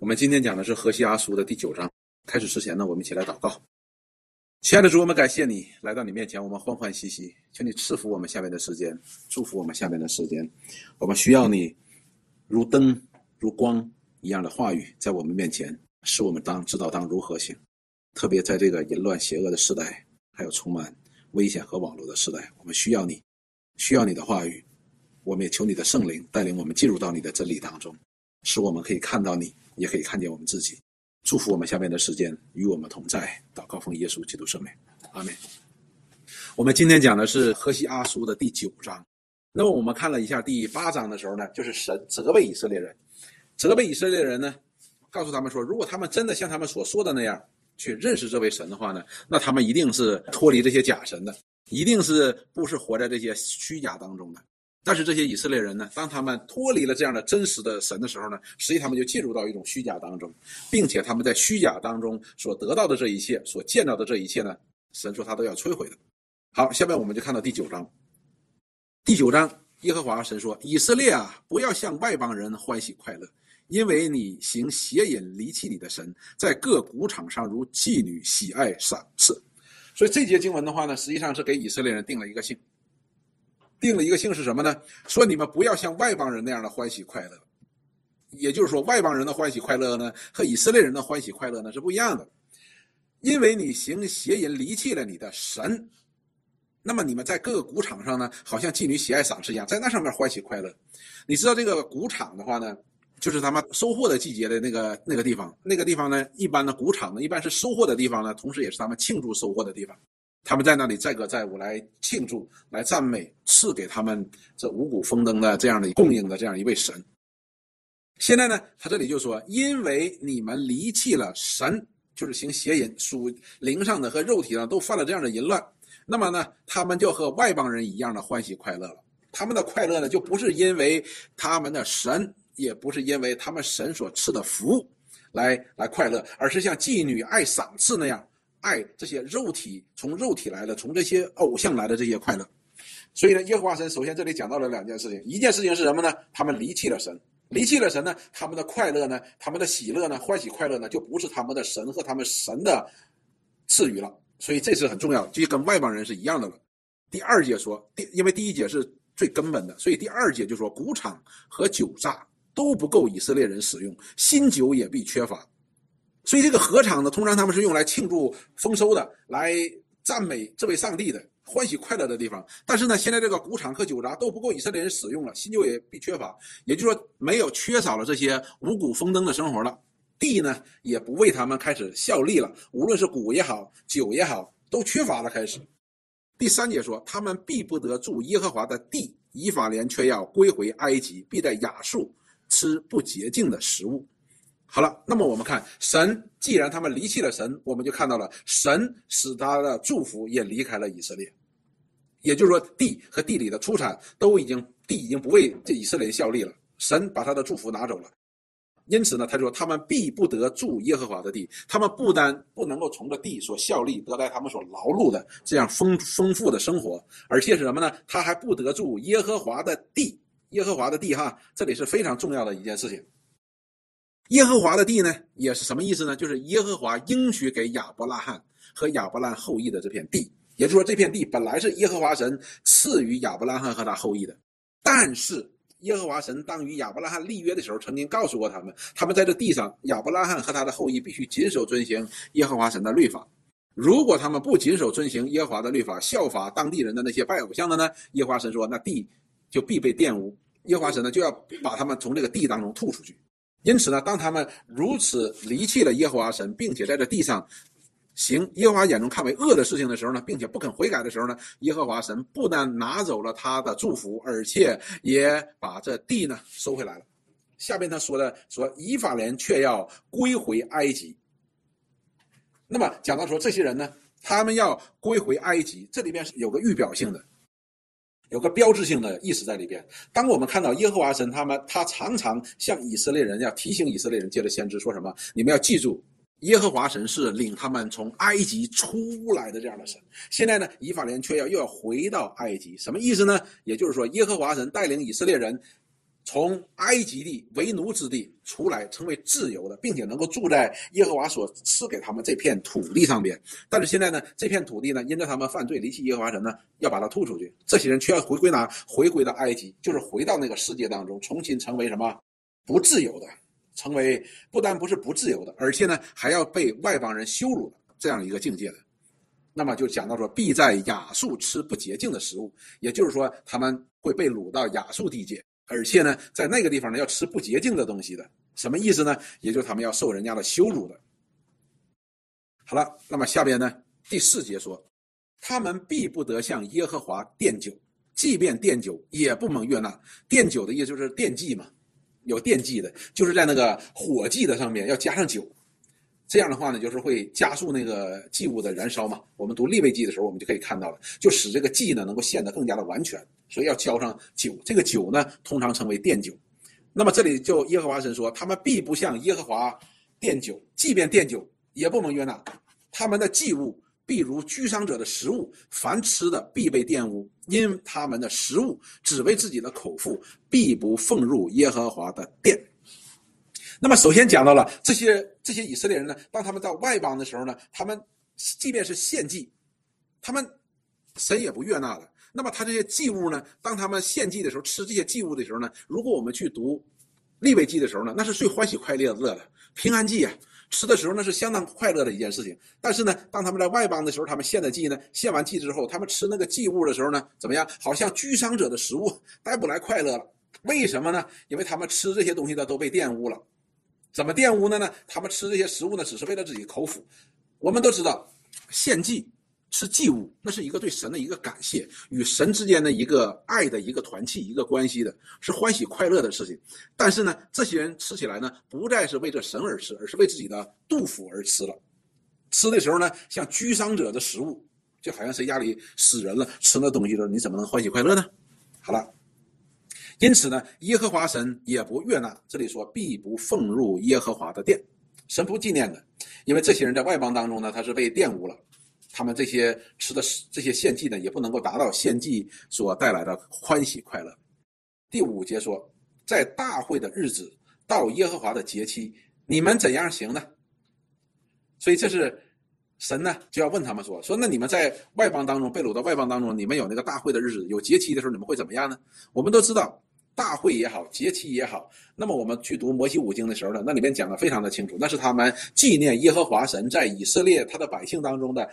我们今天讲的是河西阿书的第九章。开始之前呢，我们一起来祷告。亲爱的主，我们感谢你来到你面前，我们欢欢喜喜，求你赐福我们下面的时间，祝福我们下面的时间。我们需要你如灯如光一样的话语在我们面前，使我们当知道当如何行。特别在这个淫乱邪恶的时代，还有充满危险和网络的时代，我们需要你，需要你的话语。我们也求你的圣灵带领我们进入到你的真理当中，使我们可以看到你。也可以看见我们自己，祝福我们下面的时间与我们同在。祷告奉耶稣基督圣名，阿门。我们今天讲的是何西阿书的第九章。那么我们看了一下第八章的时候呢，就是神责备以色列人，责备以色列人呢，告诉他们说，如果他们真的像他们所说的那样去认识这位神的话呢，那他们一定是脱离这些假神的，一定是不是活在这些虚假当中的。但是这些以色列人呢，当他们脱离了这样的真实的神的时候呢，实际他们就进入到一种虚假当中，并且他们在虚假当中所得到的这一切、所见到的这一切呢，神说他都要摧毁的。好，下面我们就看到第九章。第九章，耶和华神说：“以色列啊，不要向外邦人欢喜快乐，因为你行邪淫，离弃你的神，在各谷场上如妓女喜爱赏赐。”所以这节经文的话呢，实际上是给以色列人定了一个性。定了一个性是什么呢？说你们不要像外邦人那样的欢喜快乐，也就是说，外邦人的欢喜快乐呢，和以色列人的欢喜快乐呢是不一样的。因为你行邪淫，离弃了你的神，那么你们在各个谷场上呢，好像妓女喜爱赏赐一样，在那上面欢喜快乐。你知道这个谷场的话呢，就是他们收获的季节的那个那个地方，那个地方呢，一般的谷场呢，一般是收获的地方呢，同时也是他们庆祝收获的地方。他们在那里载歌载舞来庆祝，来赞美赐给他们这五谷丰登的这样的供应的这样一位神。现在呢，他这里就说，因为你们离弃了神，就是行邪淫，属灵上的和肉体上都犯了这样的淫乱，那么呢，他们就和外邦人一样的欢喜快乐了。他们的快乐呢，就不是因为他们的神，也不是因为他们神所赐的福来来快乐，而是像妓女爱赏赐那样。爱这些肉体从肉体来的，从这些偶像来的这些快乐，所以呢，耶和华神首先这里讲到了两件事情，一件事情是什么呢？他们离弃了神，离弃了神呢，他们的快乐呢，他们的喜乐呢，欢喜快乐呢，就不是他们的神和他们神的赐予了，所以这是很重要，就跟外邦人是一样的了。第二节说，第因为第一节是最根本的，所以第二节就说，谷场和酒榨都不够以色列人使用，新酒也必缺乏。所以这个禾场呢，通常他们是用来庆祝丰收的，来赞美这位上帝的，欢喜快乐的地方。但是呢，现在这个谷场和酒闸都不够以色列人使用了，新酒也必缺乏，也就是说没有缺少了这些五谷丰登的生活了。地呢，也不为他们开始效力了，无论是谷也好，酒也好，都缺乏了开始。第三节说，他们必不得住耶和华的地，以法莲却要归回埃及，必在亚述吃不洁净的食物。好了，那么我们看神，既然他们离弃了神，我们就看到了神使他的祝福也离开了以色列，也就是说，地和地里的出产都已经地已经不为这以色列效力了，神把他的祝福拿走了。因此呢，他说他们必不得住耶和华的地，他们不单不能够从这地所效力得来他们所劳碌的这样丰丰富的生活，而且是什么呢？他还不得住耶和华的地，耶和华的地哈，这里是非常重要的一件事情。耶和华的地呢，也是什么意思呢？就是耶和华应许给亚伯拉罕和亚伯拉罕后裔的这片地，也就是说，这片地本来是耶和华神赐予亚伯拉罕和他后裔的。但是，耶和华神当与亚伯拉罕立约的时候，曾经告诉过他们，他们在这地上，亚伯拉罕和他的后裔必须谨守遵行耶和华神的律法。如果他们不谨守遵行耶和华的律法，效法当地人的那些拜偶像的呢？耶和华神说，那地就必被玷污，耶和华神呢就要把他们从这个地当中吐出去。因此呢，当他们如此离弃了耶和华神，并且在这地上行耶和华眼中看为恶的事情的时候呢，并且不肯悔改的时候呢，耶和华神不但拿走了他的祝福，而且也把这地呢收回来了。下边他说的说，以法莲却要归回埃及。那么讲到说这些人呢，他们要归回埃及，这里边是有个预表性的。有个标志性的意思在里边。当我们看到耶和华神他们，他常常向以色列人要提醒以色列人，借着先知说什么？你们要记住，耶和华神是领他们从埃及出来的这样的神。现在呢，以法莲却要又要回到埃及，什么意思呢？也就是说，耶和华神带领以色列人从埃及地为奴之地出来，成为自由的，并且能够住在耶和华所赐给他们这片土地上边。但是现在呢，这片土地呢，因着他们犯罪离弃耶和华神呢，要把它吐出去。这些人却要回归哪？回归到埃及，就是回到那个世界当中，重新成为什么？不自由的，成为不单不是不自由的，而且呢，还要被外邦人羞辱的这样一个境界的。那么就讲到说，必在亚述吃不洁净的食物，也就是说，他们会被掳到亚述地界。而且呢，在那个地方呢，要吃不洁净的东西的，什么意思呢？也就是他们要受人家的羞辱的。好了，那么下边呢，第四节说，他们必不得向耶和华奠酒，即便奠酒，也不蒙悦纳。奠酒的意思就是奠祭嘛，有奠祭的，就是在那个火祭的上面要加上酒。这样的话呢，就是会加速那个祭物的燃烧嘛。我们读立位祭的时候，我们就可以看到了，就使这个祭呢能够献得更加的完全。所以要浇上酒，这个酒呢通常称为奠酒。那么这里就耶和华神说，他们必不向耶和华奠酒，即便奠酒也不能悦纳。他们的祭物必如居丧者的食物，凡吃的必被玷污，因他们的食物只为自己的口腹，必不奉入耶和华的殿。那么，首先讲到了这些这些以色列人呢，当他们到外邦的时候呢，他们即便是献祭，他们神也不悦纳的。那么他这些祭物呢，当他们献祭的时候，吃这些祭物的时候呢，如果我们去读立位记的时候呢，那是最欢喜快乐的平安祭啊，吃的时候那是相当快乐的一件事情。但是呢，当他们在外邦的时候，他们献的祭呢，献完祭之后，他们吃那个祭物的时候呢，怎么样？好像居丧者的食物，带不来快乐了。为什么呢？因为他们吃这些东西呢，都被玷污了。怎么玷污的呢？他们吃这些食物呢，只是为了自己口腹。我们都知道，献祭是祭物，那是一个对神的一个感谢，与神之间的一个爱的一个团契、一个关系的，是欢喜快乐的事情。但是呢，这些人吃起来呢，不再是为这神而吃，而是为自己的肚腹而吃了。吃的时候呢，像居丧者的食物，就好像谁家里死人了，吃那东西的时候，你怎么能欢喜快乐呢？好了。因此呢，耶和华神也不悦纳。这里说必不奉入耶和华的殿，神不纪念的，因为这些人在外邦当中呢，他是被玷污了，他们这些吃的这些献祭呢，也不能够达到献祭所带来的欢喜快乐。第五节说，在大会的日子，到耶和华的节期，你们怎样行呢？所以这是神呢就要问他们说：说那你们在外邦当中被掳到外邦当中，你们有那个大会的日子，有节期的时候，你们会怎么样呢？我们都知道。大会也好，节期也好，那么我们去读摩西五经的时候呢，那里面讲的非常的清楚，那是他们纪念耶和华神在以色列他的百姓当中的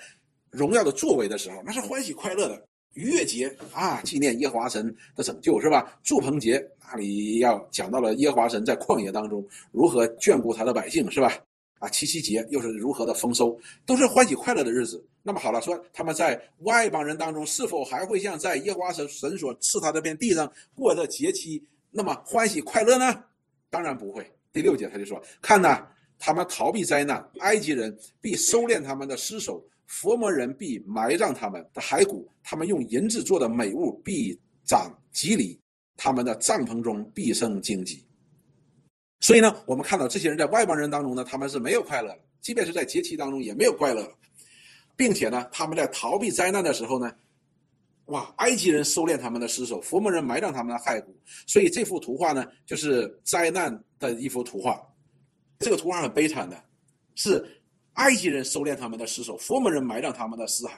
荣耀的作为的时候，那是欢喜快乐的逾越节啊，纪念耶和华神的拯救是吧？祝棚节那里要讲到了耶和华神在旷野当中如何眷顾他的百姓是吧？啊，七夕节又是如何的丰收，都是欢喜快乐的日子。那么好了，说他们在外邦人当中是否还会像在耶和华神神所赐他这片地上过的节期那么欢喜快乐呢？当然不会。第六节他就说：“看呐，他们逃避灾难，埃及人必收敛他们的尸首，佛魔人必埋葬他们的骸骨，他们用银子做的美物必长吉利，他们的帐篷中必生荆棘。”所以呢，我们看到这些人在外邦人当中呢，他们是没有快乐的，即便是在节期当中也没有快乐，并且呢，他们在逃避灾难的时候呢，哇，埃及人收敛他们的尸首，佛摩人埋葬他们的骸骨，所以这幅图画呢，就是灾难的一幅图画。这个图画很悲惨的，是埃及人收敛他们的尸首，佛门人埋葬他们的尸骸，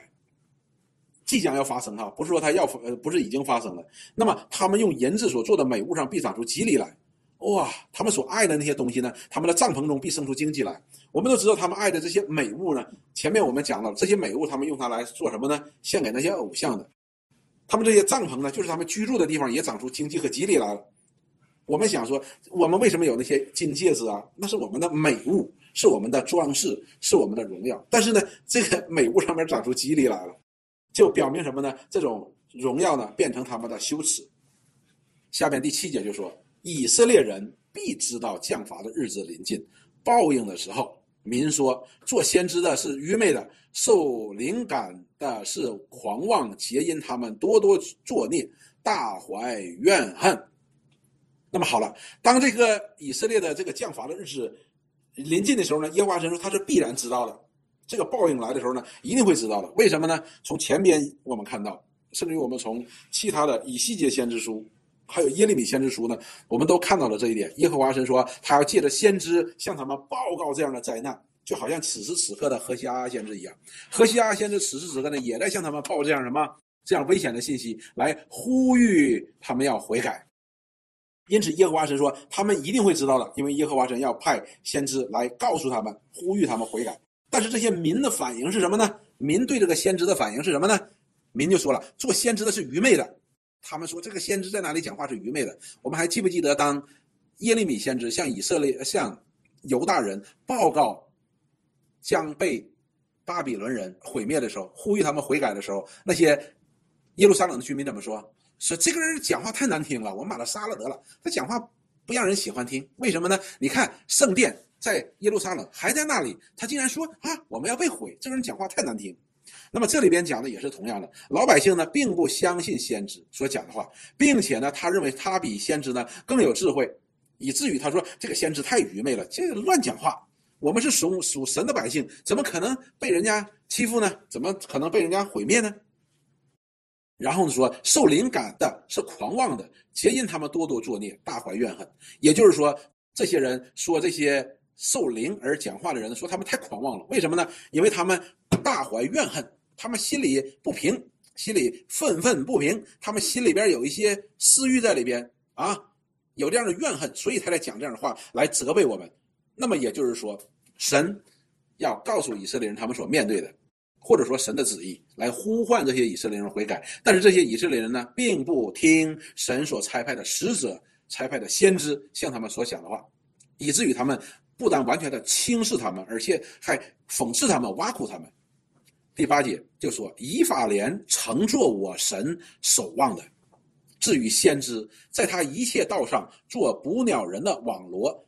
即将要发生哈，不是说他要呃，不是已经发生了。那么他们用银子所做的美物上必长出吉利来。哇，他们所爱的那些东西呢？他们的帐篷中必生出荆棘来。我们都知道，他们爱的这些美物呢。前面我们讲到了，这些美物他们用它来做什么呢？献给那些偶像的。他们这些帐篷呢，就是他们居住的地方，也长出荆棘和吉利来了。我们想说，我们为什么有那些金戒指啊？那是我们的美物，是我们的装饰，是我们的荣耀。但是呢，这个 美物上面长出肌理来了，就表明什么呢？这种荣耀呢，变成他们的羞耻。下面第七节就说。以色列人必知道降罚的日子临近，报应的时候，民说做先知的是愚昧的，受灵感的是狂妄，皆因他们多多作孽，大怀怨恨。那么好了，当这个以色列的这个降罚的日子临近的时候呢，耶和华神说他是必然知道的，这个报应来的时候呢，一定会知道的。为什么呢？从前边我们看到，甚至于我们从其他的以西结先知书。还有耶利米先知书呢，我们都看到了这一点。耶和华神说，他要借着先知向他们报告这样的灾难，就好像此时此刻的何西阿先知一样。何西阿先知此时此刻呢，也在向他们报这样什么这样危险的信息，来呼吁他们要悔改。因此，耶和华神说，他们一定会知道的，因为耶和华神要派先知来告诉他们，呼吁他们悔改。但是这些民的反应是什么呢？民对这个先知的反应是什么呢？民就说了，做先知的是愚昧的。他们说这个先知在哪里讲话是愚昧的。我们还记不记得，当耶利米先知向以色列、向犹大人报告将被巴比伦人毁灭的时候，呼吁他们悔改的时候，那些耶路撒冷的居民怎么说？说这个人讲话太难听了，我们把他杀了得了。他讲话不让人喜欢听，为什么呢？你看圣殿在耶路撒冷还在那里，他竟然说啊，我们要被毁，这个人讲话太难听。那么这里边讲的也是同样的，老百姓呢并不相信先知所讲的话，并且呢他认为他比先知呢更有智慧，以至于他说这个先知太愚昧了，这个乱讲话。我们是属属神的百姓，怎么可能被人家欺负呢？怎么可能被人家毁灭呢？然后呢说，受灵感的是狂妄的，皆因他们多多作孽，大怀怨恨。也就是说，这些人说这些受灵而讲话的人说他们太狂妄了。为什么呢？因为他们大怀怨恨，他们心里不平，心里愤愤不平，他们心里边有一些私欲在里边啊，有这样的怨恨，所以才来讲这样的话来责备我们。那么也就是说，神要告诉以色列人他们所面对的。或者说神的旨意来呼唤这些以色列人悔改，但是这些以色列人呢，并不听神所差派的使者、差派的先知向他们所讲的话，以至于他们不但完全的轻视他们，而且还讽刺他们、挖苦他们。第八节就说：“以法莲乘坐我神守望的，至于先知，在他一切道上做捕鸟人的网罗，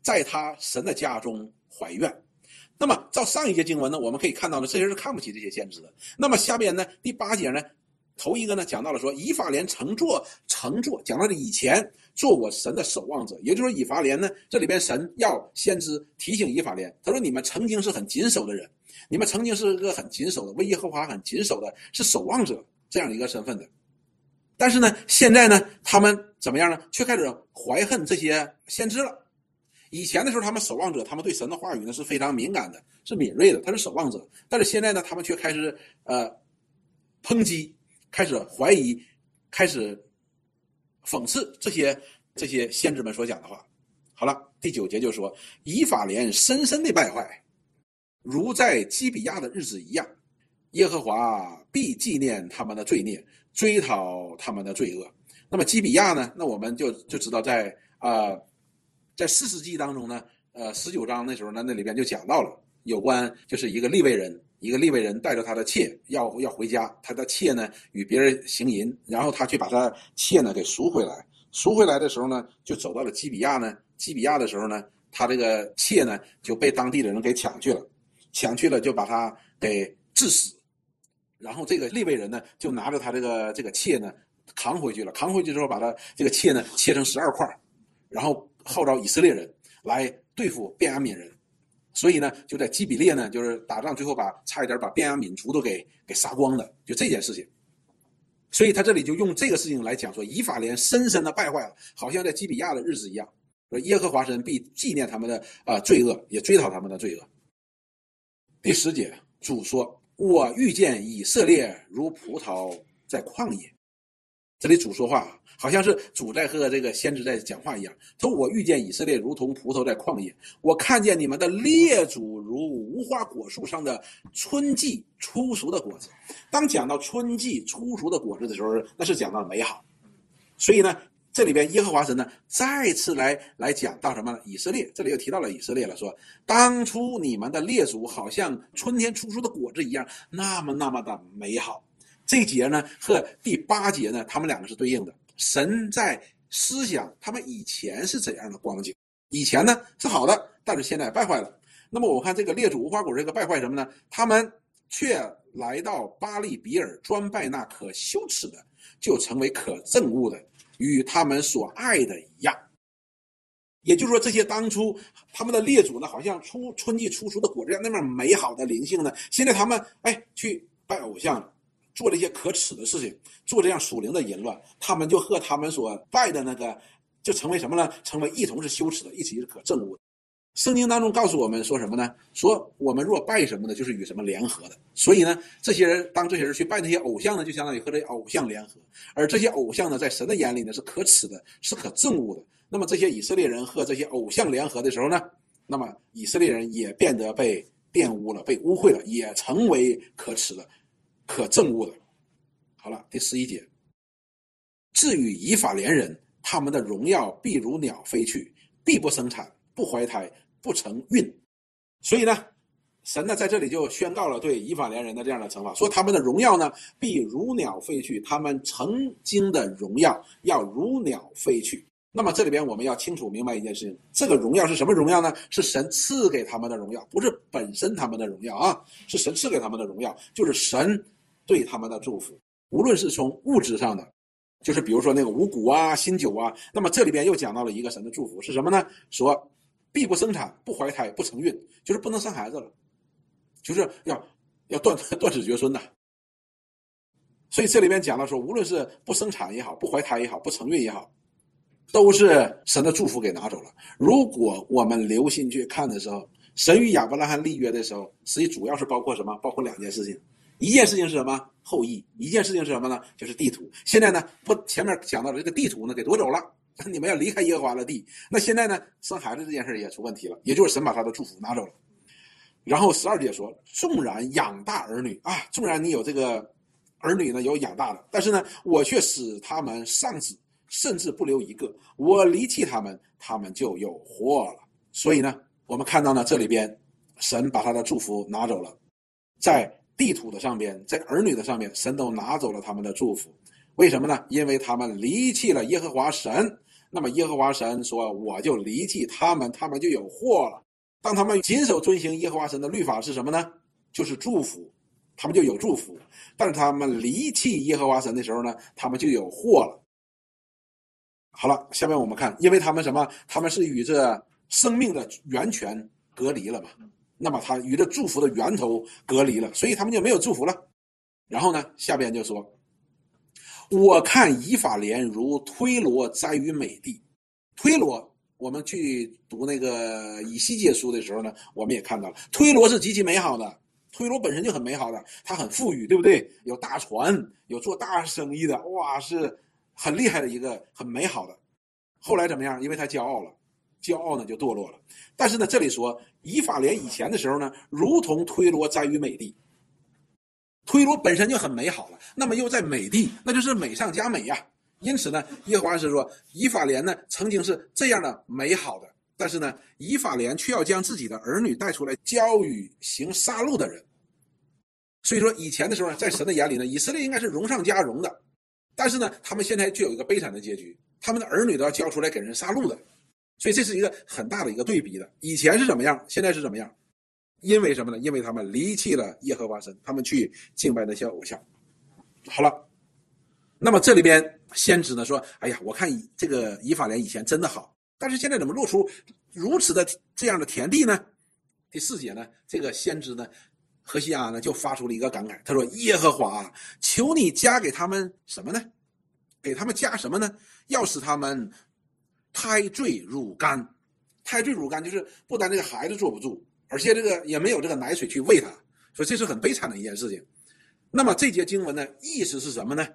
在他神的家中怀怨。”那么，照上一节经文呢，我们可以看到呢，这些人是看不起这些先知的。那么下边呢，第八节呢，头一个呢讲到了说，以法莲乘坐乘坐，讲到了以前做我神的守望者，也就是说，以法莲呢，这里边神要先知提醒以法莲，他说你们曾经是很谨守的人，你们曾经是一个很谨守的，为耶和华很谨守的，是守望者这样一个身份的。但是呢，现在呢，他们怎么样呢？却开始怀恨这些先知了。以前的时候，他们守望者，他们对神的话语呢是非常敏感的，是敏锐的，他是守望者。但是现在呢，他们却开始呃抨击，开始怀疑，开始讽刺这些这些先知们所讲的话。好了，第九节就说：以法莲深深的败坏，如在基比亚的日子一样，耶和华必纪念他们的罪孽，追讨他们的罪恶。那么基比亚呢？那我们就就知道在啊。在四世纪当中呢，呃，十九章那时候呢，那里边就讲到了有关，就是一个利未人，一个利未人带着他的妾要要回家，他的妾呢与别人行淫，然后他去把他妾呢给赎回来，赎回来的时候呢，就走到了基比亚呢，基比亚的时候呢，他这个妾呢就被当地的人给抢去了，抢去了就把他给致死，然后这个利未人呢就拿着他这个这个妾呢扛回去了，扛回去之后把他这个妾呢切成十二块，然后。号召以色列人来对付便雅悯人，所以呢，就在基比列呢，就是打仗，最后把差一点把便雅悯族都给给杀光的，就这件事情。所以他这里就用这个事情来讲说，以法莲深深的败坏了，好像在基比亚的日子一样。说耶和华神必纪念他们的啊罪恶，也追讨他们的罪恶。第十节，主说：“我遇见以色列如葡萄在旷野。”这里主说话，好像是主在和这个先知在讲话一样。说：“我遇见以色列如同葡萄在旷野，我看见你们的列祖如无花果树上的春季初熟的果子。”当讲到春季初熟的果子的时候，那是讲到美好。所以呢，这里边耶和华神呢再次来来讲到什么？以色列，这里又提到了以色列了，说：“当初你们的列祖好像春天初熟的果子一样，那么那么的美好。”这节呢和第八节呢，他们两个是对应的。神在思想他们以前是怎样的光景？以前呢是好的，但是现在败坏了。那么我看这个列祖无花果这个败坏什么呢？他们却来到巴利比尔专拜那可羞耻的，就成为可憎恶的，与他们所爱的一样。也就是说，这些当初他们的列祖呢，好像出春季初熟的果子样那么美好的灵性呢，现在他们哎去拜偶像了。做了一些可耻的事情，做这样属灵的淫乱，他们就和他们所拜的那个，就成为什么呢？成为一同是羞耻的，一起是可憎恶的。圣经当中告诉我们说什么呢？说我们若拜什么呢，就是与什么联合的。所以呢，这些人当这些人去拜那些偶像呢，就相当于和这些偶像联合。而这些偶像呢，在神的眼里呢是可耻的，是可憎恶的。那么这些以色列人和这些偶像联合的时候呢，那么以色列人也变得被玷污了，被污秽了，也成为可耻的、可憎恶的。好了，第十一节。至于以法莲人，他们的荣耀必如鸟飞去，必不生产，不怀胎。不成孕，所以呢，神呢在这里就宣告了对以法莲人的这样的惩罚，说他们的荣耀呢必如鸟飞去，他们曾经的荣耀要如鸟飞去。那么这里边我们要清楚明白一件事情，这个荣耀是什么荣耀呢？是神赐给他们的荣耀，不是本身他们的荣耀啊，是神赐给他们的荣耀，就是神对他们的祝福，无论是从物质上的，就是比如说那个五谷啊、新酒啊，那么这里边又讲到了一个神的祝福是什么呢？说。必不生产，不怀胎，不成孕，就是不能生孩子了，就是要要断 断子绝孙的。所以这里边讲了说，无论是不生产也好，不怀胎也好，不成孕也好，都是神的祝福给拿走了。如果我们留心去看的时候，神与亚伯拉罕立约的时候，实际主要是包括什么？包括两件事情，一件事情是什么？后裔；一件事情是什么呢？就是地图。现在呢，不前面讲到的这个地图呢，给夺走了。你们要离开耶和华的地，那现在呢？生孩子这件事也出问题了，也就是神把他的祝福拿走了。然后十二节说：纵然养大儿女啊，纵然你有这个儿女呢，有养大的，但是呢，我却使他们丧子，甚至不留一个。我离弃他们，他们就有祸了。所以呢，我们看到呢，这里边神把他的祝福拿走了，在地土的上边，在儿女的上面，神都拿走了他们的祝福。为什么呢？因为他们离弃了耶和华神。那么耶和华神说：“我就离弃他们，他们就有祸了。当他们谨守遵行耶和华神的律法是什么呢？就是祝福，他们就有祝福。但是他们离弃耶和华神的时候呢，他们就有祸了。好了，下面我们看，因为他们什么？他们是与这生命的源泉隔离了嘛？那么他与这祝福的源头隔离了，所以他们就没有祝福了。然后呢，下边就说。”我看以法莲如推罗栽于美地，推罗，我们去读那个以西结书的时候呢，我们也看到了，推罗是极其美好的，推罗本身就很美好的，它很富裕，对不对？有大船，有做大生意的，哇，是很厉害的一个很美好的。后来怎么样？因为他骄傲了，骄傲呢就堕落了。但是呢，这里说以法莲以前的时候呢，如同推罗栽于美地。推罗本身就很美好了，那么又在美地，那就是美上加美呀。因此呢，耶和华是说，以法莲呢曾经是这样的美好的，但是呢，以法莲却要将自己的儿女带出来教育行杀戮的人。所以说，以前的时候，在神的眼里呢，以色列应该是荣上加荣的，但是呢，他们现在却有一个悲惨的结局，他们的儿女都要交出来给人杀戮的。所以这是一个很大的一个对比的，以前是怎么样，现在是怎么样。因为什么呢？因为他们离弃了耶和华神，他们去敬拜那些偶像。好了，那么这里边先知呢说：“哎呀，我看这个以法莲以前真的好，但是现在怎么露出如此的这样的田地呢？”第四节呢，这个先知呢，何西阿呢就发出了一个感慨，他说：“耶和华，求你加给他们什么呢？给他们加什么呢？要使他们胎坠乳干，胎坠乳干就是不单这个孩子坐不住。”而且这个也没有这个奶水去喂他，所以这是很悲惨的一件事情。那么这节经文的意思是什么呢？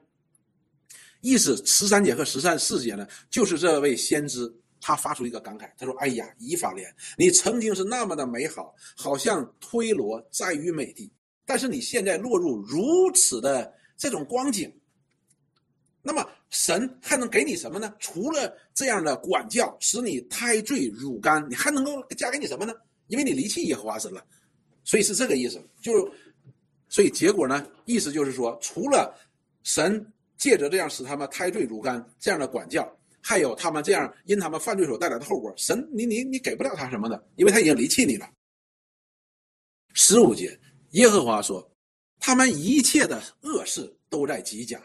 意思十三节和十三四节呢，就是这位先知他发出一个感慨，他说：“哎呀，以法莲，你曾经是那么的美好，好像推罗在于美地，但是你现在落入如此的这种光景。那么神还能给你什么呢？除了这样的管教，使你胎坠乳干，你还能够加给你什么呢？”因为你离弃耶和华神了，所以是这个意思。就，所以结果呢，意思就是说，除了神借着这样使他们胎坠乳干这样的管教，还有他们这样因他们犯罪所带来的后果，神你你你给不了他什么的，因为他已经离弃你了。十五节，耶和华说：“他们一切的恶事都在极甲，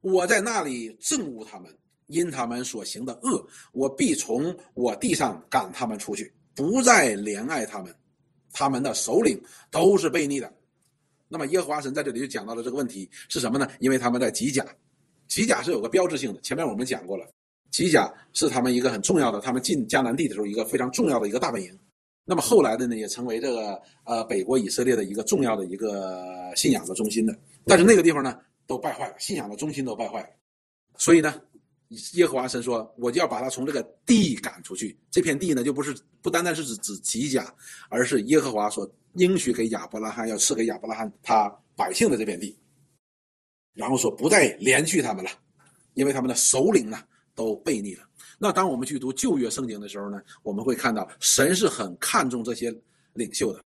我在那里憎恶他们，因他们所行的恶，我必从我地上赶他们出去。”不再怜爱他们，他们的首领都是悖逆的。那么耶和华神在这里就讲到了这个问题是什么呢？因为他们在吉甲，吉甲是有个标志性的，前面我们讲过了，吉甲是他们一个很重要的，他们进迦南地的时候一个非常重要的一个大本营。那么后来的呢，也成为这个呃北国以色列的一个重要的一个信仰的中心的。但是那个地方呢，都败坏了，信仰的中心都败坏了。所以呢，耶和华神说，我就要把他从这个地赶出去。这片地呢，就不是不单单是指指吉甲，而是耶和华所应许给亚伯拉罕要赐给亚伯拉罕他百姓的这片地。然后说不再连续他们了，因为他们的首领呢都背逆了。那当我们去读旧约圣经的时候呢，我们会看到神是很看重这些领袖的。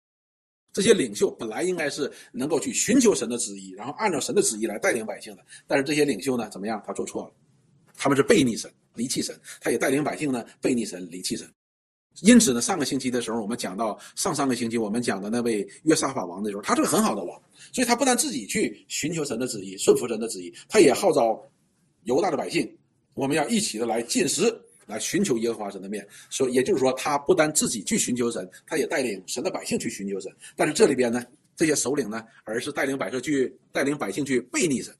这些领袖本来应该是能够去寻求神的旨意，然后按照神的旨意来带领百姓的。但是这些领袖呢，怎么样？他做错了，他们是背逆神、离弃神。他也带领百姓呢背逆神、离弃神。因此呢，上个星期的时候，我们讲到上上个星期我们讲的那位约沙法王的时候，他是个很好的王，所以他不但自己去寻求神的旨意、顺服神的旨意，他也号召犹大的百姓。我们要一起的来进食，来寻求耶和华神的面。所以也就是说，他不单自己去寻求神，他也带领神的百姓去寻求神。但是这里边呢，这些首领呢，而是带领百姓去带领百姓去背逆神。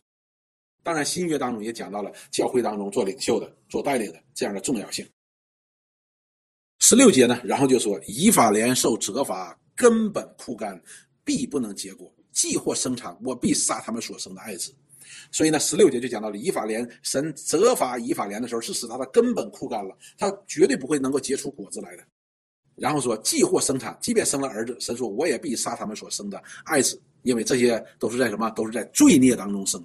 当然，新约当中也讲到了教会当中做领袖的、做带领的这样的重要性。十六节呢，然后就说以法莲受责罚，根本枯干，必不能结果，既或生长，我必杀他们所生的爱子。所以呢，十六节就讲到了以法莲，神责罚以法莲的时候，是使他的根本枯干了，他绝对不会能够结出果子来的。然后说，既或生产，即便生了儿子，神说我也必杀他们所生的爱子，因为这些都是在什么？都是在罪孽当中生。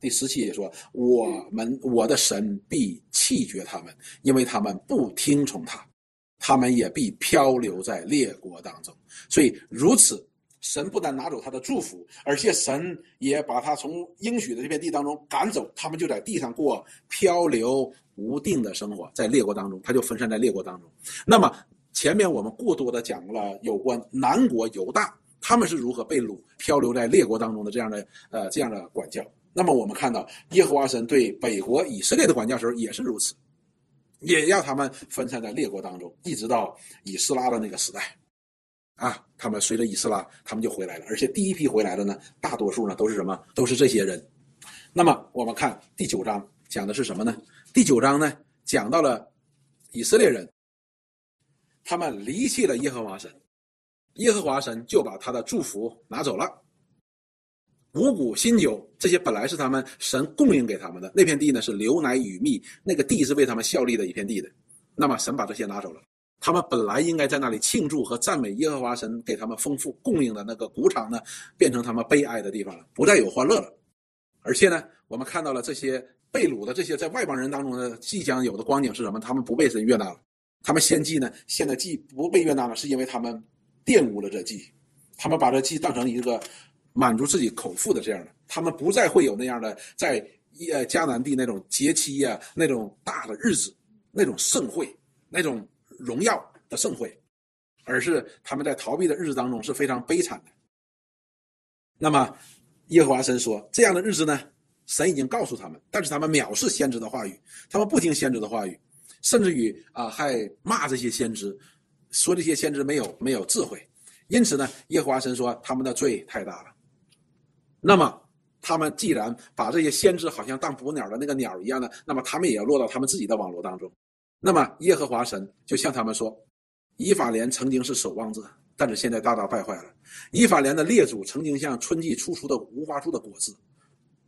第十七节说，我们我的神必弃绝他们，因为他们不听从他，他们也必漂流在列国当中。所以如此。神不但拿走他的祝福，而且神也把他从应许的这片地当中赶走，他们就在地上过漂流无定的生活，在列国当中，他就分散在列国当中。那么前面我们过多的讲了有关南国犹大他们是如何被掳漂流在列国当中的这样的呃这样的管教。那么我们看到耶和华神对北国以色列的管教时候也是如此，也要他们分散在列国当中，一直到以斯拉的那个时代。啊，他们随着以斯拉，他们就回来了，而且第一批回来的呢，大多数呢都是什么？都是这些人。那么我们看第九章讲的是什么呢？第九章呢讲到了以色列人，他们离弃了耶和华神，耶和华神就把他的祝福拿走了，五谷新酒这些本来是他们神供应给他们的那片地呢，是流奶与蜜，那个地是为他们效力的一片地的，那么神把这些拿走了。他们本来应该在那里庆祝和赞美耶和华神给他们丰富供应的那个谷场呢，变成他们悲哀的地方了，不再有欢乐了。而且呢，我们看到了这些被掳的这些在外邦人当中的即将有的光景是什么？他们不被神悦纳了。他们献祭呢，现在祭不被悦纳了，是因为他们玷污了这祭，他们把这祭当成一个满足自己口腹的这样的，他们不再会有那样的在呃迦南地那种节期呀，那种大的日子，那种盛会，那种。荣耀的盛会，而是他们在逃避的日子当中是非常悲惨的。那么，耶和华神说：“这样的日子呢，神已经告诉他们，但是他们藐视先知的话语，他们不听先知的话语，甚至于啊，还骂这些先知，说这些先知没有没有智慧。因此呢，耶和华神说他们的罪太大了。那么，他们既然把这些先知好像当捕鸟的那个鸟一样的，那么他们也要落到他们自己的网络当中。”那么耶和华神就向他们说：“以法莲曾经是守望者，但是现在大大败坏了。以法莲的列祖曾经像春季初出的无花树的果子，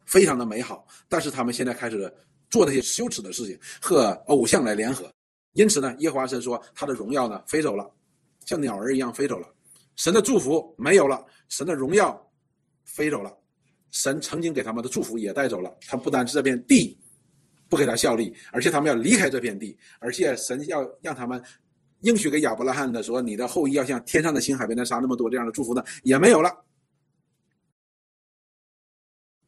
非常的美好。但是他们现在开始做那些羞耻的事情，和偶像来联合。因此呢，耶和华神说他的荣耀呢飞走了，像鸟儿一样飞走了。神的祝福没有了，神的荣耀飞走了，神曾经给他们的祝福也带走了。他不单是这片地。”不给他效力，而且他们要离开这片地，而且神要让他们应许给亚伯拉罕的说：“你的后裔要像天上的星海边的沙那么多。”这样的祝福呢，也没有了。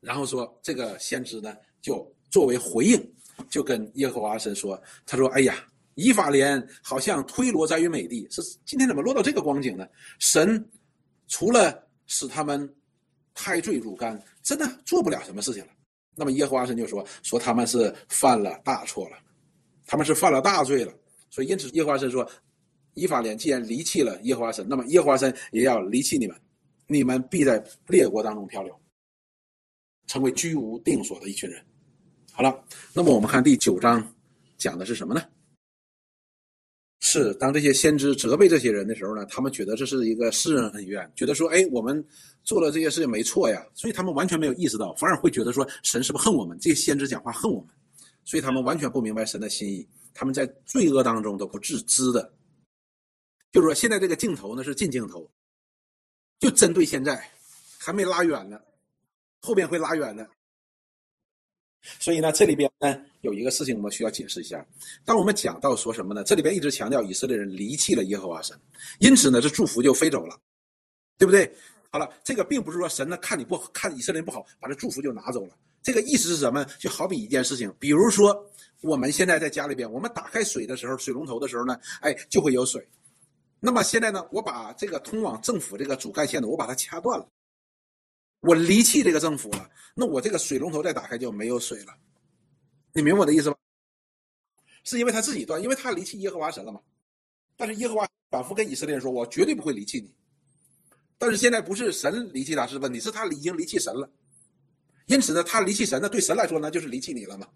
然后说这个先知呢，就作为回应，就跟耶和华神说：“他说，哎呀，以法莲好像推罗在于美地，是今天怎么落到这个光景呢？神除了使他们胎坠乳干，真的做不了什么事情了。”那么耶和华神就说：“说他们是犯了大错了，他们是犯了大罪了。所以因此耶和华神说，以法莲既然离弃了耶和华神，那么耶和华神也要离弃你们，你们必在列国当中漂流，成为居无定所的一群人。好了，那么我们看第九章讲的是什么呢？是当这些先知责备这些人的时候呢，他们觉得这是一个私人恩怨，觉得说，哎，我们做了这些事情没错呀，所以他们完全没有意识到，反而会觉得说，神是不是恨我们？这些先知讲话恨我们，所以他们完全不明白神的心意，他们在罪恶当中都不自知的。就是说，现在这个镜头呢是近镜头，就针对现在，还没拉远呢，后边会拉远的。所以呢，这里边呢有一个事情我们需要解释一下。当我们讲到说什么呢？这里边一直强调以色列人离弃了耶和华神，因此呢，这祝福就飞走了，对不对？好了，这个并不是说神呢看你不看以色列人不好，把这祝福就拿走了。这个意思是什么？就好比一件事情，比如说我们现在在家里边，我们打开水的时候，水龙头的时候呢，哎，就会有水。那么现在呢，我把这个通往政府这个主干线的，我把它掐断了。我离弃这个政府了，那我这个水龙头再打开就没有水了，你明白我的意思吗？是因为他自己断，因为他离弃耶和华神了嘛。但是耶和华反复跟以色列人说：“我绝对不会离弃你。”但是现在不是神离弃他是问题，是他已经离弃神了。因此呢，他离弃神呢，对神来说呢，就是离弃你了嘛，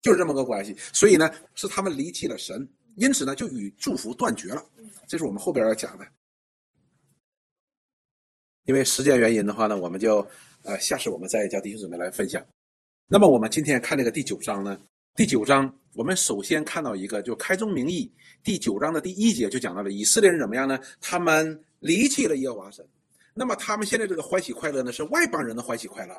就是这么个关系。所以呢，是他们离弃了神，因此呢，就与祝福断绝了。这是我们后边要讲的。因为时间原因的话呢，我们就呃下次我们再叫弟兄姊妹来分享。那么我们今天看这个第九章呢，第九章我们首先看到一个就开宗明义，第九章的第一节就讲到了以色列人怎么样呢？他们离弃了耶和华神。那么他们现在这个欢喜快乐呢，是外邦人的欢喜快乐。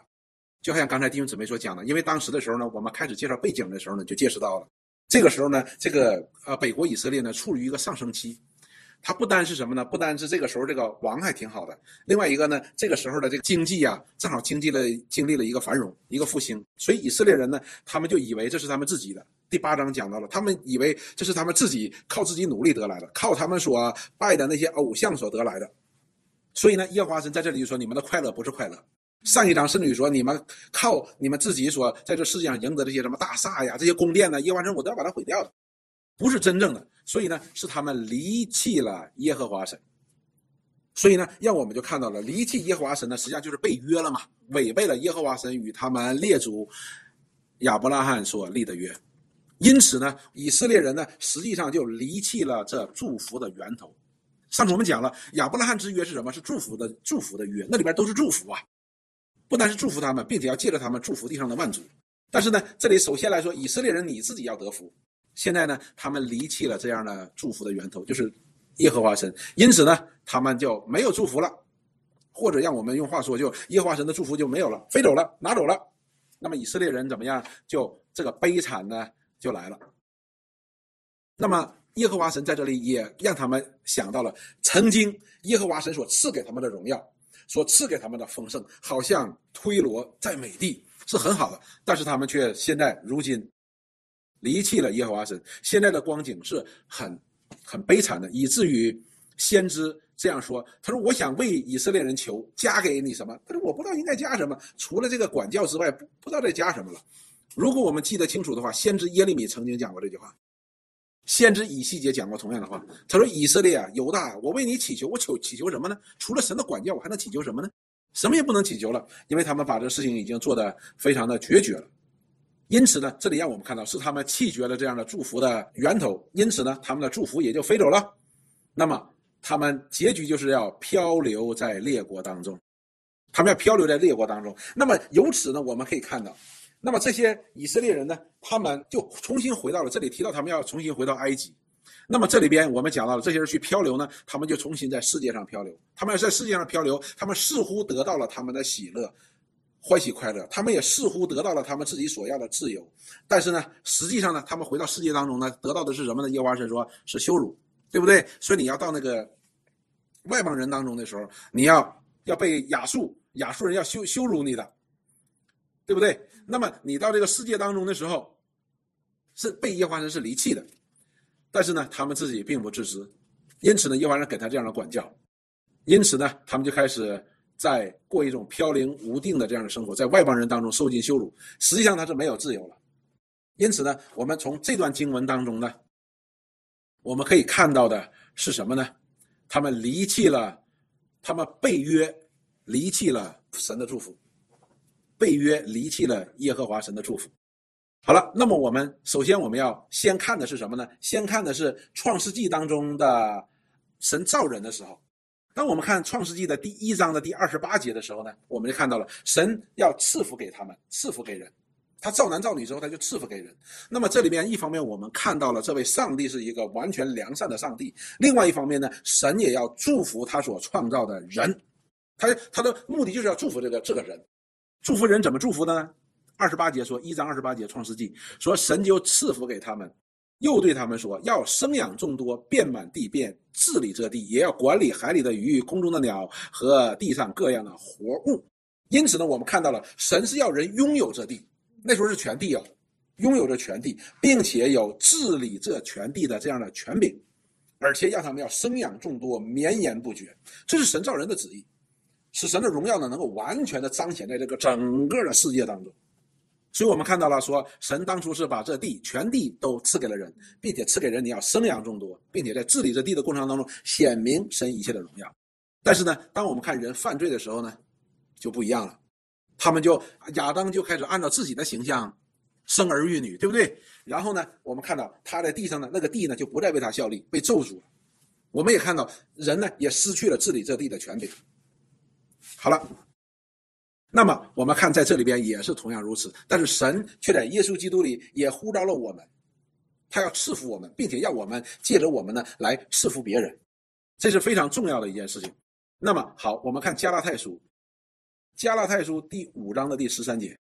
就好像刚才弟兄姊妹所讲的，因为当时的时候呢，我们开始介绍背景的时候呢，就介绍到了这个时候呢，这个呃北国以色列呢处于一个上升期。他不单是什么呢？不单是这个时候这个王还挺好的，另外一个呢，这个时候的这个经济啊，正好经历了经历了一个繁荣，一个复兴，所以以色列人呢，他们就以为这是他们自己的。第八章讲到了，他们以为这是他们自己靠自己努力得来的，靠他们所拜的那些偶像所得来的。所以呢，耶和华神在这里就说：“你们的快乐不是快乐。”上一章圣女说：“你们靠你们自己所在这世界上赢得这些什么大厦呀，这些宫殿呢，耶和华神我都要把它毁掉的。”不是真正的，所以呢，是他们离弃了耶和华神。所以呢，让我们就看到了离弃耶和华神呢，实际上就是被约了嘛，违背了耶和华神与他们列祖亚伯拉罕所立的约。因此呢，以色列人呢，实际上就离弃了这祝福的源头。上次我们讲了，亚伯拉罕之约是什么？是祝福的祝福的约，那里边都是祝福啊，不单是祝福他们，并且要借着他们祝福地上的万族。但是呢，这里首先来说，以色列人你自己要得福。现在呢，他们离弃了这样的祝福的源头，就是耶和华神，因此呢，他们就没有祝福了，或者让我们用话说，就耶和华神的祝福就没有了，飞走了，拿走了。那么以色列人怎么样？就这个悲惨呢，就来了。那么耶和华神在这里也让他们想到了曾经耶和华神所赐给他们的荣耀，所赐给他们的丰盛，好像推罗在美地是很好的，但是他们却现在如今。离弃了耶和华神，现在的光景是很很悲惨的，以至于先知这样说：“他说，我想为以色列人求，加给你什么？他说，我不知道应该加什么，除了这个管教之外，不不知道再加什么了。如果我们记得清楚的话，先知耶利米曾经讲过这句话，先知以西结讲过同样的话。他说：以色列啊，犹大，我为你祈求，我求祈求什么呢？除了神的管教，我还能祈求什么呢？什么也不能祈求了，因为他们把这事情已经做得非常的决绝了。”因此呢，这里让我们看到是他们弃绝了这样的祝福的源头，因此呢，他们的祝福也就飞走了。那么，他们结局就是要漂流在列国当中，他们要漂流在列国当中。那么，由此呢，我们可以看到，那么这些以色列人呢，他们就重新回到了这里提到他们要重新回到埃及。那么这里边我们讲到了这些人去漂流呢，他们就重新在世界上漂流。他们要在世界上漂流，他们似乎得到了他们的喜乐。欢喜快乐，他们也似乎得到了他们自己所要的自由，但是呢，实际上呢，他们回到世界当中呢，得到的是什么呢？耶和华神说是羞辱，对不对？所以你要到那个外邦人当中的时候，你要要被亚述亚述人要羞羞辱你的，对不对？那么你到这个世界当中的时候，是被耶和华神是离弃的，但是呢，他们自己并不自知，因此呢，耶和华神给他这样的管教，因此呢，他们就开始。在过一种飘零无定的这样的生活，在外邦人当中受尽羞辱，实际上他是没有自由了。因此呢，我们从这段经文当中呢，我们可以看到的是什么呢？他们离弃了他们背约，离弃了神的祝福，背约离弃了耶和华神的祝福。好了，那么我们首先我们要先看的是什么呢？先看的是创世纪当中的神造人的时候。当我们看创世纪的第一章的第二十八节的时候呢，我们就看到了神要赐福给他们，赐福给人。他造男造女之后，他就赐福给人。那么这里面一方面我们看到了这位上帝是一个完全良善的上帝，另外一方面呢，神也要祝福他所创造的人。他他的目的就是要祝福这个这个人，祝福人怎么祝福呢？二十八节说，一章二十八节创世纪说，神就赐福给他们，又对他们说，要生养众多，遍满地遍，治理这地，也要管理海里的鱼、空中的鸟和地上各样的活物。因此呢，我们看到了神是要人拥有这地，那时候是全地哦，拥有着全地，并且有治理这全地的这样的权柄，而且让他们要生养众多，绵延不绝。这是神造人的旨意，使神的荣耀呢能够完全的彰显在这个整个的世界当中。所以我们看到了，说神当初是把这地全地都赐给了人，并且赐给人你要生养众多，并且在治理这地的过程当中显明神一切的荣耀。但是呢，当我们看人犯罪的时候呢，就不一样了，他们就亚当就开始按照自己的形象生儿育女，对不对？然后呢，我们看到他在地上的那个地呢，就不再为他效力，被咒诅了。我们也看到人呢，也失去了治理这地的权柄。好了。那么我们看，在这里边也是同样如此，但是神却在耶稣基督里也呼召了我们，他要赐福我们，并且要我们借着我们呢来赐福别人，这是非常重要的一件事情。那么好，我们看加拉太书，加拉太书第五章的第十三节，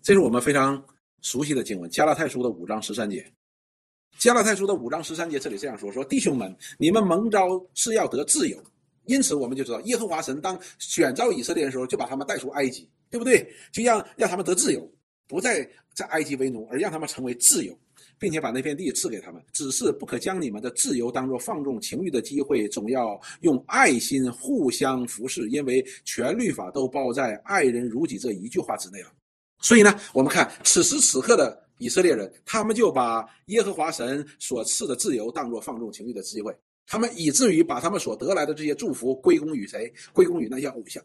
这是我们非常熟悉的经文，加拉太书的五章十三节，加拉太书的五章十三节这里这样说：说弟兄们，你们蒙召是要得自由。因此，我们就知道耶和华神当选召以色列的时候，就把他们带出埃及，对不对？就让让他们得自由，不再在埃及为奴，而让他们成为自由，并且把那片地赐给他们。只是不可将你们的自由当作放纵情欲的机会，总要用爱心互相服侍，因为全律法都包在“爱人如己”这一句话之内了。所以呢，我们看此时此刻的以色列人，他们就把耶和华神所赐的自由当作放纵情欲的机会。他们以至于把他们所得来的这些祝福归功于谁？归功于那些偶像。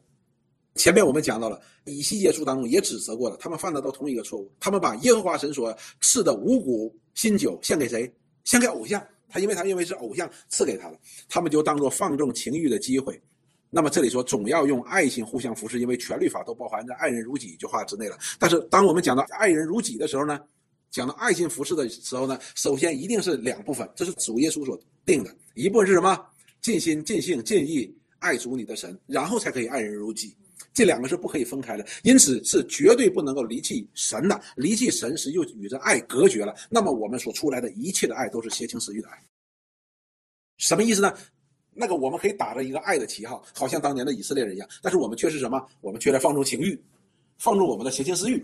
前面我们讲到了，以西结书当中也指责过了，他们犯的都同一个错误。他们把耶和华神所赐的五谷新酒献给谁？献给偶像。他因为他认为是偶像赐给他的，他们就当做放纵情欲的机会。那么这里说总要用爱心互相服侍，因为全律法都包含在“爱人如己”一句话之内了。但是当我们讲到“爱人如己”的时候呢，讲到爱心服侍的时候呢，首先一定是两部分，这是主耶稣所定的。一部分是什么？尽心、尽性、尽意爱主你的神，然后才可以爱人如己。这两个是不可以分开的，因此是绝对不能够离弃神的。离弃神时，又与这爱隔绝了。那么我们所出来的一切的爱，都是邪情私欲的爱。什么意思呢？那个我们可以打着一个爱的旗号，好像当年的以色列人一样，但是我们却是什么？我们却在放纵情欲，放纵我们的邪情私欲。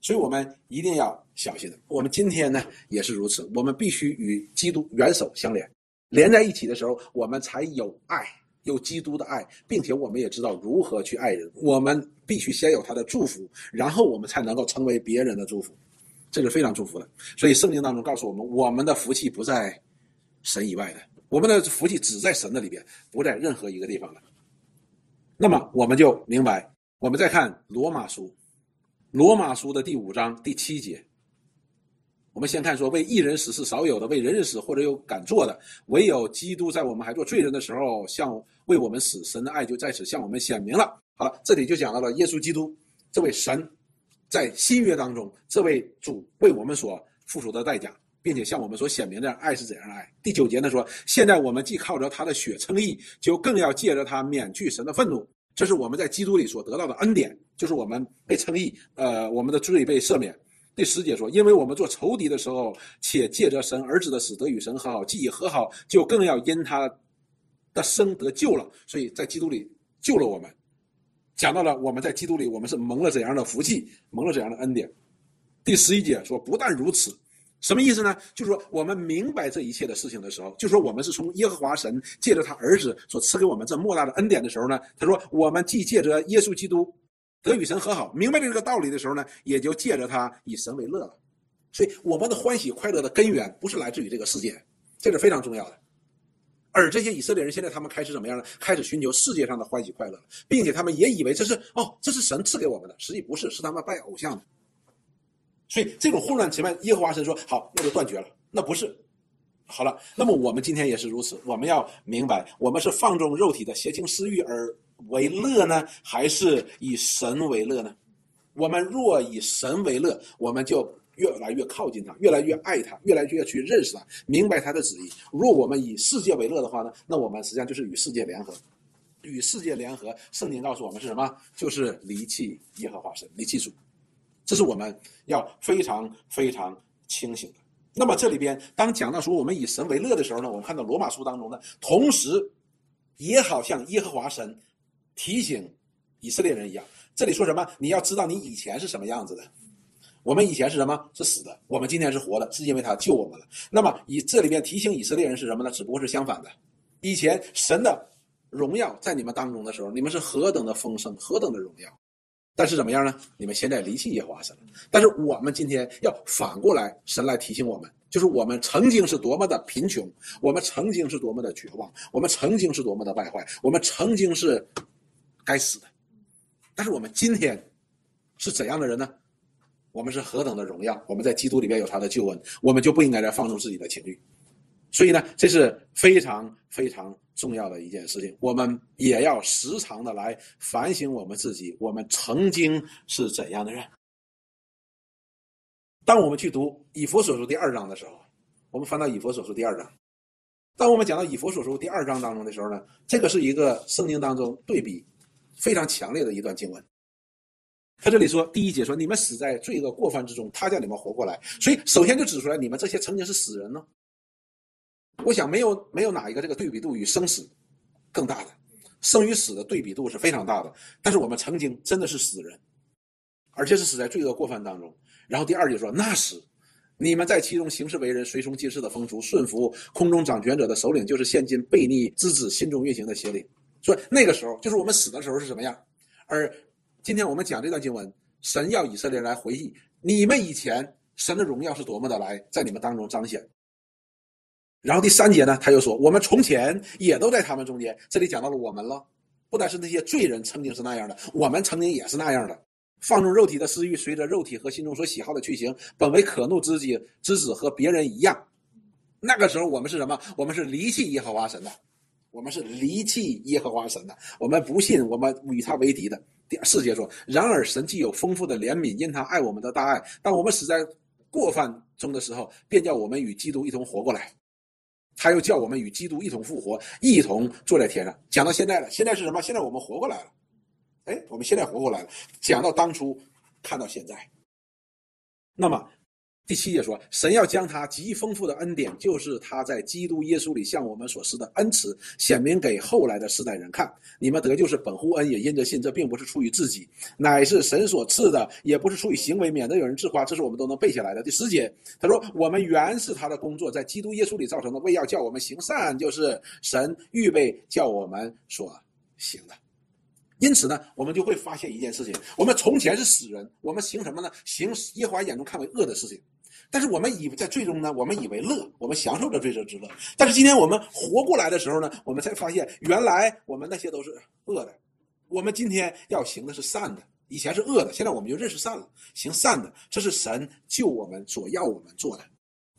所以我们一定要小心。我们今天呢也是如此，我们必须与基督元首相连。连在一起的时候，我们才有爱，有基督的爱，并且我们也知道如何去爱人。我们必须先有他的祝福，然后我们才能够成为别人的祝福，这是非常祝福的。所以圣经当中告诉我们，我们的福气不在神以外的，我们的福气只在神的里边，不在任何一个地方的。那么我们就明白，我们再看罗马书，罗马书的第五章第七节。我们先看说，为一人死是少有的，为人人死或者有敢做的，唯有基督在我们还做罪人的时候，向为我们死，神的爱就在此向我们显明了。好了，这里就讲到了耶稣基督这位神，在新约当中，这位主为我们所付出的代价，并且向我们所显明的爱是怎样的爱。第九节呢说，现在我们既靠着他的血称义，就更要借着他免去神的愤怒。这是我们在基督里所得到的恩典，就是我们被称义，呃，我们的罪被赦免。第十节说：“因为我们做仇敌的时候，且借着神儿子的死得与神和好，既已和好，就更要因他的生得救了。所以在基督里救了我们。讲到了我们在基督里，我们是蒙了怎样的福气，蒙了怎样的恩典。”第十一节说：“不但如此，什么意思呢？就是说我们明白这一切的事情的时候，就说我们是从耶和华神借着他儿子所赐给我们这莫大的恩典的时候呢，他说我们既借着耶稣基督。”得与神和好，明白这个道理的时候呢，也就借着他以神为乐了。所以，我们的欢喜快乐的根源不是来自于这个世界，这是非常重要的。而这些以色列人现在他们开始怎么样呢？开始寻求世界上的欢喜快乐了，并且他们也以为这是哦，这是神赐给我们的，实际不是，是他们拜偶像的。所以这种混乱前面，耶和华神说：“好，那就断绝了，那不是。”好了，那么我们今天也是如此，我们要明白，我们是放纵肉体的邪情私欲而为乐呢，还是以神为乐呢？我们若以神为乐，我们就。越来越靠近他，越来越爱他，越来越去认识他，明白他的旨意。若我们以世界为乐的话呢，那我们实际上就是与世界联合，与世界联合。圣经告诉我们是什么？就是离弃耶和华神，离弃主。这是我们要非常非常清醒的。那么这里边当讲到说我们以神为乐的时候呢，我们看到罗马书当中呢，同时也好像耶和华神提醒以色列人一样。这里说什么？你要知道你以前是什么样子的。我们以前是什么？是死的。我们今天是活的，是因为他救我们了。那么以这里面提醒以色列人是什么呢？只不过是相反的。以前神的荣耀在你们当中的时候，你们是何等的丰盛，何等的荣耀。但是怎么样呢？你们现在离弃耶和华神了。但是我们今天要反过来，神来提醒我们，就是我们曾经是多么的贫穷，我们曾经是多么的绝望，我们曾经是多么的败坏，我们曾经是该死的。但是我们今天是怎样的人呢？我们是何等的荣耀！我们在基督里边有他的救恩，我们就不应该再放纵自己的情欲。所以呢，这是非常非常重要的一件事情。我们也要时常的来反省我们自己，我们曾经是怎样的人。当我们去读以佛所书第二章的时候，我们翻到以佛所书第二章。当我们讲到以佛所书第二章当中的时候呢，这个是一个圣经当中对比非常强烈的一段经文。他这里说，第一节说你们死在罪恶过犯之中，他叫你们活过来。所以首先就指出来，你们这些曾经是死人呢。我想没有没有哪一个这个对比度与生死更大的，生与死的对比度是非常大的。但是我们曾经真的是死人，而且是死在罪恶过犯当中。然后第二节说，那时你们在其中行事为人，随从今世的风俗，顺服空中掌权者的首领，就是现今悖逆之子心中运行的邪灵。说那个时候就是我们死的时候是什么样，而。今天我们讲这段经文，神要以色列人来回忆你们以前神的荣耀是多么的来在你们当中彰显。然后第三节呢，他又说我们从前也都在他们中间。这里讲到了我们了，不但是那些罪人曾经是那样的，我们曾经也是那样的，放纵肉体的私欲，随着肉体和心中所喜好的去行，本为可怒之己之子，和别人一样。那个时候我们是什么？我们是离弃耶和华神的，我们是离弃耶和华神的，我们不信，我们与他为敌的。第四节说：“然而神既有丰富的怜悯，因他爱我们的大爱，当我们死在过犯中的时候，便叫我们与基督一同活过来。他又叫我们与基督一同复活，一同坐在天上。讲到现在了，现在是什么？现在我们活过来了。哎，我们现在活过来了。讲到当初，看到现在，那么。”第七节说，神要将他极丰富的恩典，就是他在基督耶稣里向我们所施的恩慈，显明给后来的世代人看。你们得救是本乎恩，也因着信。这并不是出于自己，乃是神所赐的；也不是出于行为，免得有人自夸。这是我们都能背下来的。第十节，他说：“我们原是他的工作，在基督耶稣里造成的，为要叫我们行善，就是神预备叫我们所行的。”因此呢，我们就会发现一件事情：我们从前是死人，我们行什么呢？行耶和华眼中看为恶的事情。但是我们以在最终呢，我们以为乐，我们享受着罪责之乐。但是今天我们活过来的时候呢，我们才发现，原来我们那些都是恶的。我们今天要行的是善的，以前是恶的，现在我们就认识善了，行善的，这是神救我们所要我们做的。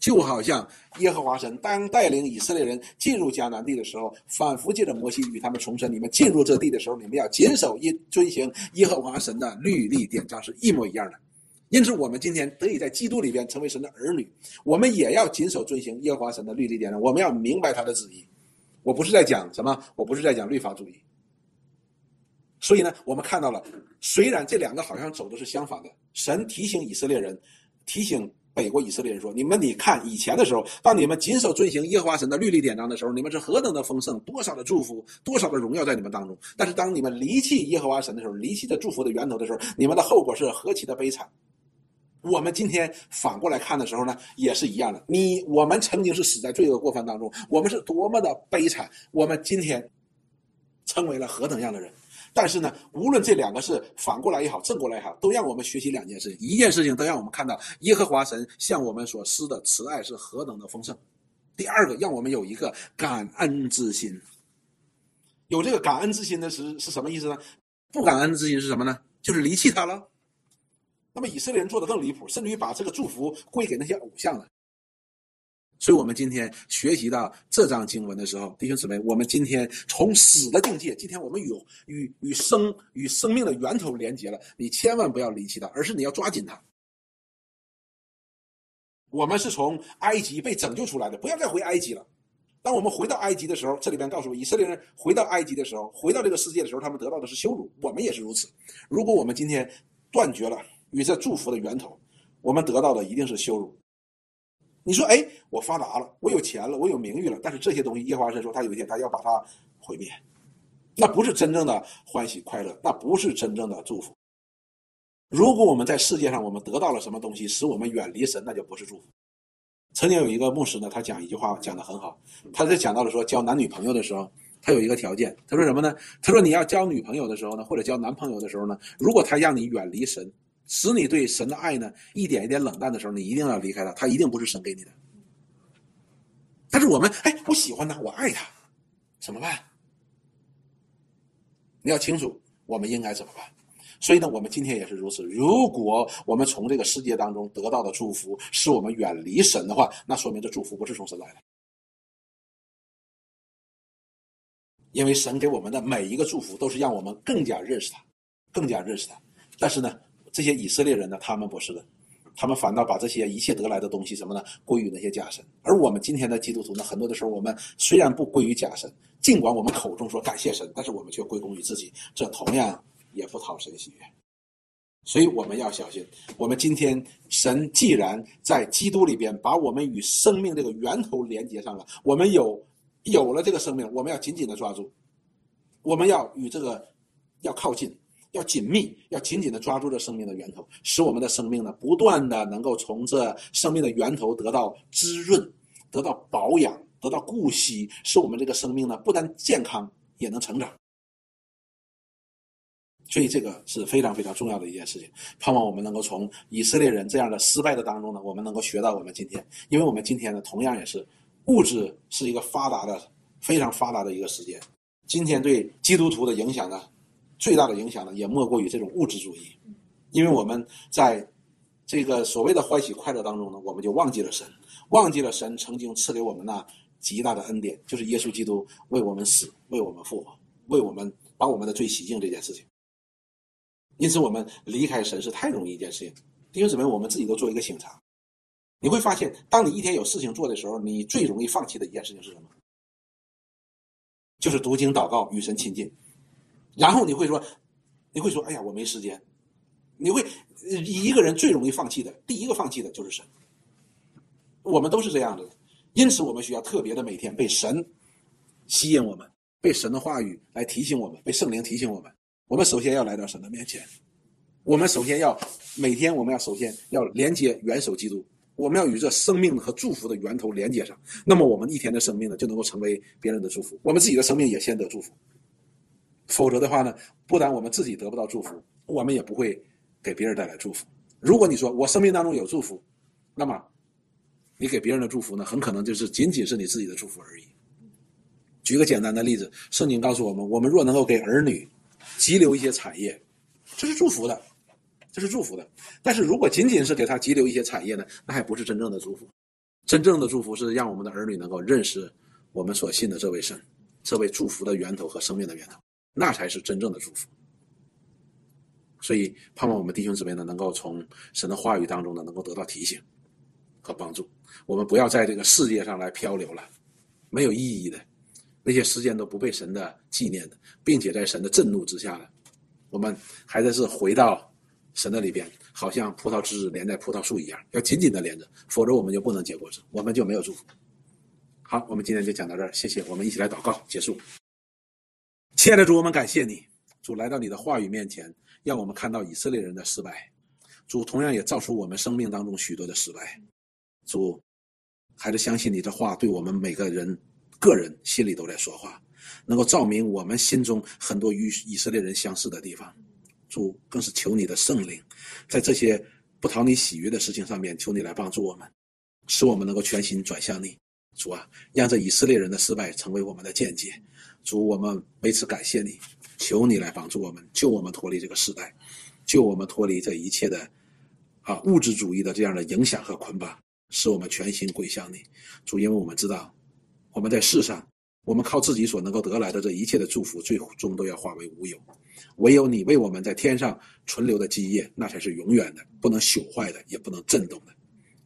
就好像耶和华神当带领以色列人进入迦南地的时候，反复借着摩西与他们重申：你们进入这地的时候，你们要谨守耶遵行耶和华神的律例典章，是一模一样的。因此，我们今天得以在基督里边成为神的儿女，我们也要谨守遵行耶和华神的律例典章。我们要明白他的旨意。我不是在讲什么，我不是在讲律法主义。所以呢，我们看到了，虽然这两个好像走的是相反的，神提醒以色列人，提醒北国以色列人说：“你们，你看以前的时候，当你们谨守遵行耶和华神的律例典章的时候，你们是何等的丰盛，多少的祝福，多少的荣耀在你们当中。但是当你们离弃耶和华神的时候，离弃这祝福的源头的时候，你们的后果是何其的悲惨。”我们今天反过来看的时候呢，也是一样的。你我们曾经是死在罪恶过犯当中，我们是多么的悲惨。我们今天成为了何等样的人？但是呢，无论这两个是反过来也好，正过来也好，都让我们学习两件事情。一件事情都让我们看到耶和华神向我们所施的慈爱是何等的丰盛。第二个，让我们有一个感恩之心。有这个感恩之心的是是什么意思呢？不感恩之心是什么呢？就是离弃他了。那么以色列人做的更离谱，甚至于把这个祝福归给那些偶像了。所以，我们今天学习到这章经文的时候，弟兄姊妹，我们今天从死的境界，今天我们有与与生与生命的源头连接了。你千万不要离弃它，而是你要抓紧它。我们是从埃及被拯救出来的，不要再回埃及了。当我们回到埃及的时候，这里边告诉我，以色列人回到埃及的时候，回到这个世界的时候，他们得到的是羞辱。我们也是如此。如果我们今天断绝了与这祝福的源头，我们得到的一定是羞辱。你说，哎，我发达了，我有钱了，我有名誉了，但是这些东西，耶和华神说，他有一天他要把它毁灭，那不是真正的欢喜快乐，那不是真正的祝福。如果我们在世界上我们得到了什么东西，使我们远离神，那就不是祝福。曾经有一个牧师呢，他讲一句话讲的很好。他在讲到了说交男女朋友的时候，他有一个条件。他说什么呢？他说你要交女朋友的时候呢，或者交男朋友的时候呢，如果他让你远离神，使你对神的爱呢一点一点冷淡的时候，你一定要离开他。他一定不是神给你的。但是我们哎，我喜欢他，我爱他，怎么办？你要清楚我们应该怎么办。所以呢，我们今天也是如此。如果我们从这个世界当中得到的祝福使我们远离神的话，那说明这祝福不是从神来的。因为神给我们的每一个祝福都是让我们更加认识他，更加认识他。但是呢，这些以色列人呢，他们不是的，他们反倒把这些一切得来的东西什么呢，归于那些假神。而我们今天的基督徒呢，很多的时候我们虽然不归于假神，尽管我们口中说感谢神，但是我们却归功于自己，这同样。也不讨神喜悦，所以我们要小心。我们今天神既然在基督里边把我们与生命这个源头连接上了，我们有有了这个生命，我们要紧紧的抓住，我们要与这个要靠近，要紧密，要紧紧的抓住这生命的源头，使我们的生命呢不断的能够从这生命的源头得到滋润，得到保养，得到顾惜，使我们这个生命呢不但健康，也能成长。所以这个是非常非常重要的一件事情，盼望我们能够从以色列人这样的失败的当中呢，我们能够学到我们今天，因为我们今天呢，同样也是物质是一个发达的、非常发达的一个时间。今天对基督徒的影响呢，最大的影响呢，也莫过于这种物质主义，因为我们在这个所谓的欢喜快乐当中呢，我们就忘记了神，忘记了神曾经赐给我们那极大的恩典，就是耶稣基督为我们死、为我们复活、为我们把我们的罪洗净这件事情。因此，我们离开神是太容易一件事情。弟兄姊妹，我们自己都做一个醒察，你会发现，当你一天有事情做的时候，你最容易放弃的一件事情是什么？就是读经、祷告、与神亲近。然后你会说，你会说：“哎呀，我没时间。”你会一个人最容易放弃的，第一个放弃的就是神。我们都是这样的，因此我们需要特别的每天被神吸引我们，被神的话语来提醒我们，被圣灵提醒我们。我们首先要来到神的面前，我们首先要每天，我们要首先要连接元首基督，我们要与这生命和祝福的源头连接上。那么，我们一天的生命呢，就能够成为别人的祝福。我们自己的生命也先得祝福，否则的话呢，不但我们自己得不到祝福，我们也不会给别人带来祝福。如果你说我生命当中有祝福，那么你给别人的祝福呢，很可能就是仅仅是你自己的祝福而已。举个简单的例子，圣经告诉我们，我们若能够给儿女。急留一些产业，这是祝福的，这是祝福的。但是如果仅仅是给他急留一些产业呢，那还不是真正的祝福。真正的祝福是让我们的儿女能够认识我们所信的这位神，这位祝福的源头和生命的源头，那才是真正的祝福。所以，盼望我们弟兄姊妹呢，能够从神的话语当中呢，能够得到提醒和帮助。我们不要在这个世界上来漂流了，没有意义的。那些时间都不被神的纪念的，并且在神的震怒之下呢，我们还在是回到神的里边，好像葡萄枝连在葡萄树一样，要紧紧的连着，否则我们就不能结果子，我们就没有祝福。好，我们今天就讲到这儿，谢谢，我们一起来祷告结束。亲爱的主，我们感谢你，主来到你的话语面前，让我们看到以色列人的失败，主同样也造出我们生命当中许多的失败。主，还是相信你的话，对我们每个人。个人心里都在说话，能够照明我们心中很多与以色列人相似的地方。主更是求你的圣灵，在这些不讨你喜悦的事情上面，求你来帮助我们，使我们能够全心转向你，主啊，让这以色列人的失败成为我们的见解。主，我们为此感谢你，求你来帮助我们，救我们脱离这个时代，救我们脱离这一切的啊物质主义的这样的影响和捆绑，使我们全心归向你。主，因为我们知道，我们在世上，我们靠自己所能够得来的这一切的祝福，最终都要化为乌有。唯有你为我们在天上存留的基业，那才是永远的，不能朽坏的，也不能震动的。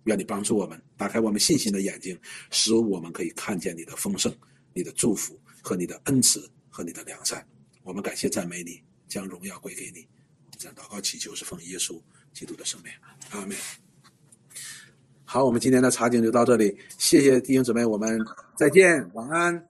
愿你帮助我们，打开我们信心的眼睛，使我们可以看见你的丰盛、你的祝福和你的恩慈和你的良善。我们感谢赞美你，将荣耀归给你。这样祷告祈求是奉耶稣基督的圣名，阿门。好，我们今天的茶经就到这里，谢谢弟兄姊妹，我们再见，晚安。